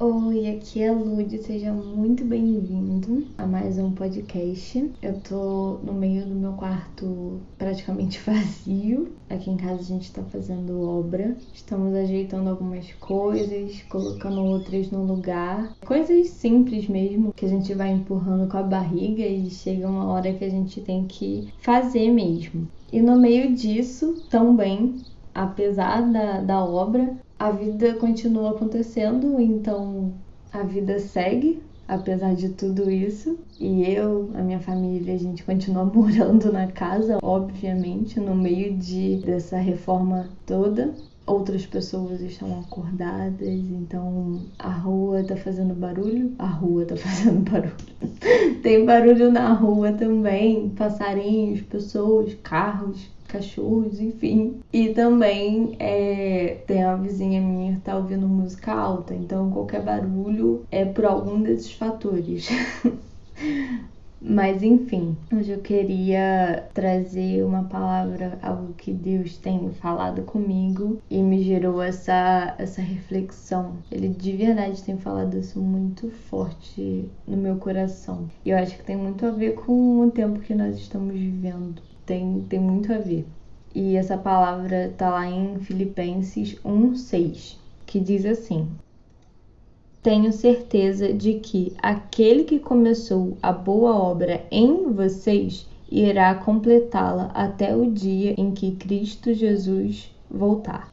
Oi, aqui é a Lud, seja muito bem-vindo a mais um podcast. Eu tô no meio do meu quarto praticamente vazio. Aqui em casa a gente tá fazendo obra, estamos ajeitando algumas coisas, colocando outras no lugar. Coisas simples mesmo, que a gente vai empurrando com a barriga e chega uma hora que a gente tem que fazer mesmo. E no meio disso, também, apesar da, da obra, a vida continua acontecendo, então a vida segue, apesar de tudo isso. E eu, a minha família, a gente continua morando na casa, obviamente, no meio de dessa reforma toda. Outras pessoas estão acordadas, então a rua tá fazendo barulho. A rua tá fazendo barulho. Tem barulho na rua também, passarinhos, pessoas, carros cachorros, enfim. E também é, tem uma vizinha minha que tá ouvindo música alta, então qualquer barulho é por algum desses fatores. Mas enfim, hoje eu queria trazer uma palavra, algo que Deus tem falado comigo e me gerou essa, essa reflexão. Ele de verdade tem falado isso muito forte no meu coração. E eu acho que tem muito a ver com o tempo que nós estamos vivendo tem, tem muito a ver. E essa palavra tá lá em Filipenses 1:6, que diz assim: Tenho certeza de que aquele que começou a boa obra em vocês irá completá-la até o dia em que Cristo Jesus voltar.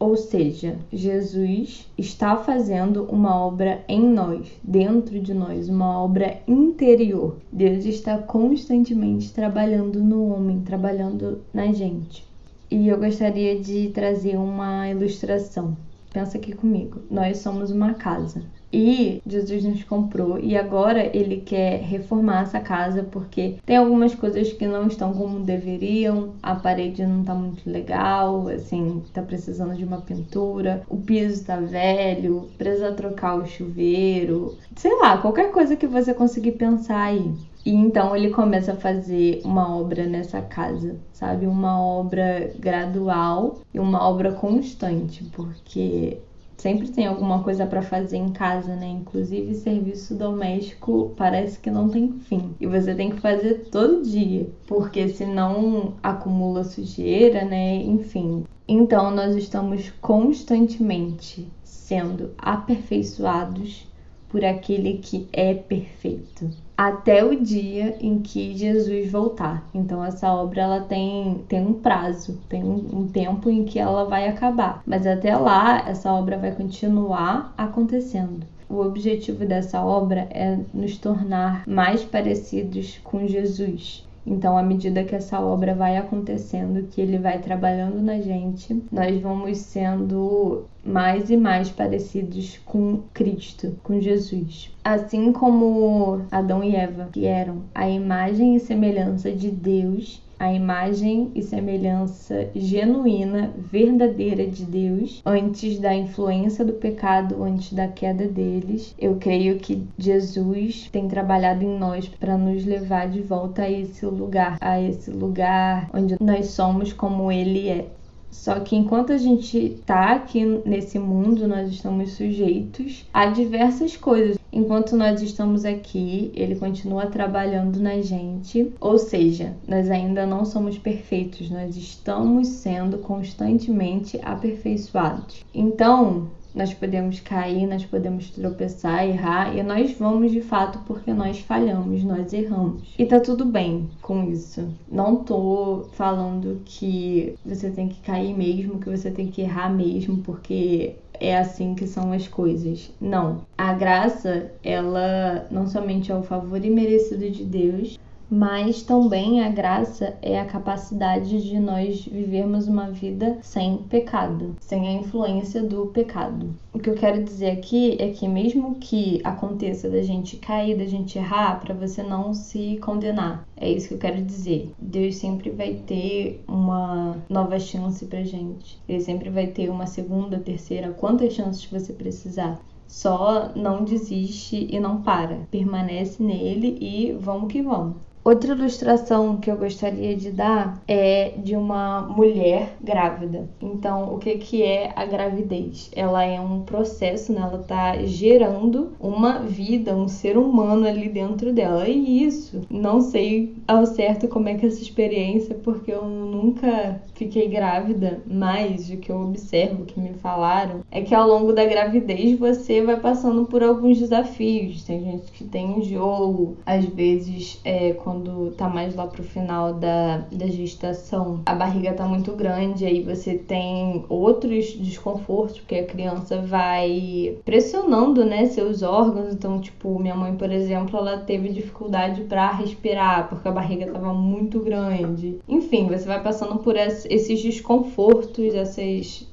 Ou seja, Jesus está fazendo uma obra em nós, dentro de nós, uma obra interior. Deus está constantemente trabalhando no homem, trabalhando na gente. E eu gostaria de trazer uma ilustração. Pensa aqui comigo. Nós somos uma casa. E Jesus nos comprou e agora ele quer reformar essa casa porque tem algumas coisas que não estão como deveriam, a parede não tá muito legal, assim, tá precisando de uma pintura, o piso tá velho, precisa trocar o chuveiro, sei lá, qualquer coisa que você conseguir pensar aí. E então ele começa a fazer uma obra nessa casa, sabe? Uma obra gradual e uma obra constante, porque sempre tem alguma coisa para fazer em casa, né? Inclusive serviço doméstico parece que não tem fim. E você tem que fazer todo dia, porque senão acumula sujeira, né? Enfim. Então nós estamos constantemente sendo aperfeiçoados por aquele que é perfeito, até o dia em que Jesus voltar. Então essa obra ela tem, tem um prazo, tem um, um tempo em que ela vai acabar, mas até lá essa obra vai continuar acontecendo. O objetivo dessa obra é nos tornar mais parecidos com Jesus, então, à medida que essa obra vai acontecendo, que ele vai trabalhando na gente, nós vamos sendo mais e mais parecidos com Cristo, com Jesus. Assim como Adão e Eva, que eram a imagem e semelhança de Deus, a imagem e semelhança genuína, verdadeira de Deus, antes da influência do pecado, antes da queda deles. Eu creio que Jesus tem trabalhado em nós para nos levar de volta a esse lugar, a esse lugar onde nós somos como Ele é. Só que enquanto a gente tá aqui nesse mundo, nós estamos sujeitos a diversas coisas. Enquanto nós estamos aqui, ele continua trabalhando na gente, ou seja, nós ainda não somos perfeitos, nós estamos sendo constantemente aperfeiçoados. Então, nós podemos cair, nós podemos tropeçar, errar, e nós vamos de fato porque nós falhamos, nós erramos. E tá tudo bem com isso. Não tô falando que você tem que cair mesmo, que você tem que errar mesmo, porque é assim que são as coisas. Não. A graça, ela não somente é o favor imerecido de Deus, mas também a graça é a capacidade de nós vivermos uma vida sem pecado, sem a influência do pecado. O que eu quero dizer aqui é que mesmo que aconteça da gente cair, da gente errar, para você não se condenar. É isso que eu quero dizer. Deus sempre vai ter uma nova chance pra gente. Ele sempre vai ter uma segunda, terceira, quantas chances você precisar. Só não desiste e não para. Permanece nele e vamos que vamos. Outra ilustração que eu gostaria de dar é de uma mulher grávida. Então, o que, que é a gravidez? Ela é um processo, né? ela está gerando uma vida, um ser humano ali dentro dela. E isso, não sei ao certo como é que é essa experiência, porque eu nunca fiquei grávida, mas o que eu observo, que me falaram, é que ao longo da gravidez você vai passando por alguns desafios. Tem gente que tem enjoo, às vezes é, quando tá mais lá pro final da, da gestação, a barriga tá muito grande, aí você tem outros desconfortos, porque a criança vai pressionando, né, seus órgãos. Então, tipo, minha mãe, por exemplo, ela teve dificuldade para respirar, porque a barriga tava muito grande. Enfim, você vai passando por esses desconfortos, esses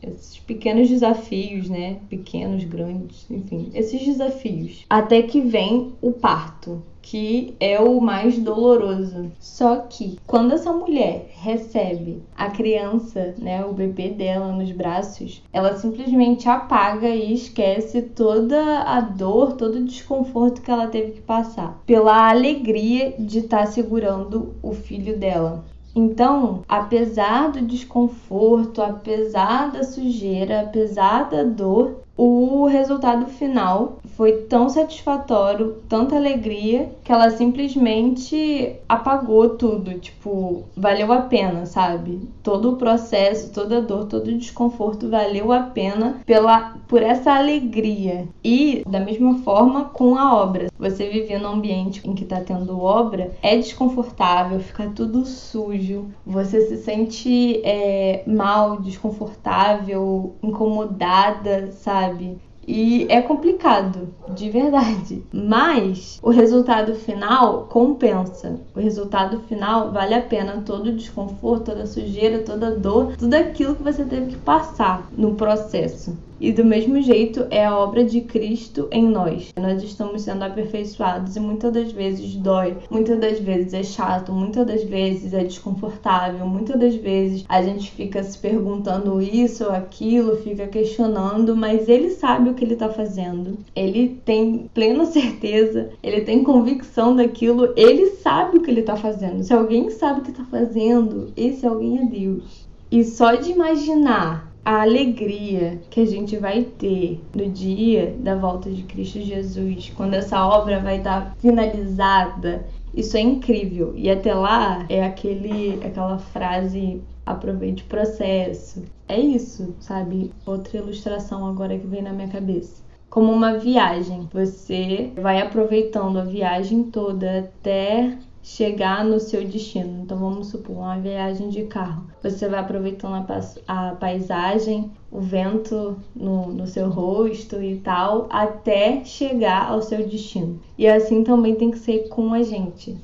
pequenos desafios, né? Pequenos, grandes, enfim, esses desafios. Até que vem o parto que é o mais doloroso. Só que quando essa mulher recebe a criança, né, o bebê dela nos braços, ela simplesmente apaga e esquece toda a dor, todo o desconforto que ela teve que passar, pela alegria de estar tá segurando o filho dela. Então, apesar do desconforto, apesar da sujeira, apesar da dor, o resultado final foi tão satisfatório, tanta alegria, que ela simplesmente apagou tudo. Tipo, valeu a pena, sabe? Todo o processo, toda a dor, todo o desconforto valeu a pena pela, por essa alegria. E, da mesma forma, com a obra. Você viver num ambiente em que tá tendo obra, é desconfortável, fica tudo sujo, você se sente é, mal, desconfortável, incomodada, sabe? E é complicado, de verdade. Mas o resultado final compensa. O resultado final vale a pena todo o desconforto, toda a sujeira, toda a dor, tudo aquilo que você teve que passar no processo. E do mesmo jeito é a obra de Cristo em nós. Nós estamos sendo aperfeiçoados e muitas das vezes dói, muitas das vezes é chato, muitas das vezes é desconfortável, muitas das vezes a gente fica se perguntando isso ou aquilo, fica questionando, mas ele sabe o que ele está fazendo. Ele tem plena certeza, ele tem convicção daquilo, ele sabe o que ele está fazendo. Se alguém sabe o que está fazendo, esse alguém é Deus. E só de imaginar a alegria que a gente vai ter no dia da volta de Cristo Jesus, quando essa obra vai estar finalizada, isso é incrível. E até lá é aquele aquela frase aproveite o processo. É isso, sabe? Outra ilustração agora que vem na minha cabeça. Como uma viagem, você vai aproveitando a viagem toda até chegar no seu destino. Então vamos supor uma viagem de carro. Você vai aproveitando a, paisagem, o vento no, no seu rosto e tal, até chegar ao seu destino. E assim também tem que ser com a gente.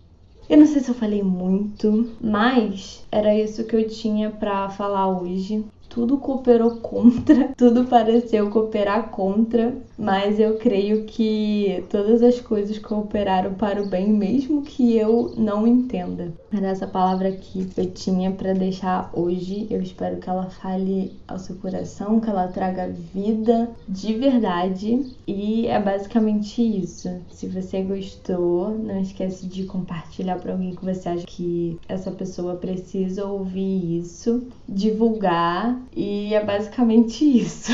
Eu não sei se eu falei muito, mas era isso que eu tinha para falar hoje tudo cooperou contra, tudo pareceu cooperar contra, mas eu creio que todas as coisas cooperaram para o bem, mesmo que eu não entenda. Era essa palavra aqui que eu tinha para deixar hoje. Eu espero que ela fale ao seu coração, que ela traga vida de verdade. E é basicamente isso. Se você gostou, não esquece de compartilhar para alguém que você acha que essa pessoa precisa ouvir isso, divulgar e é basicamente isso.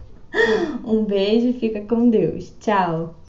um beijo, fica com Deus. Tchau.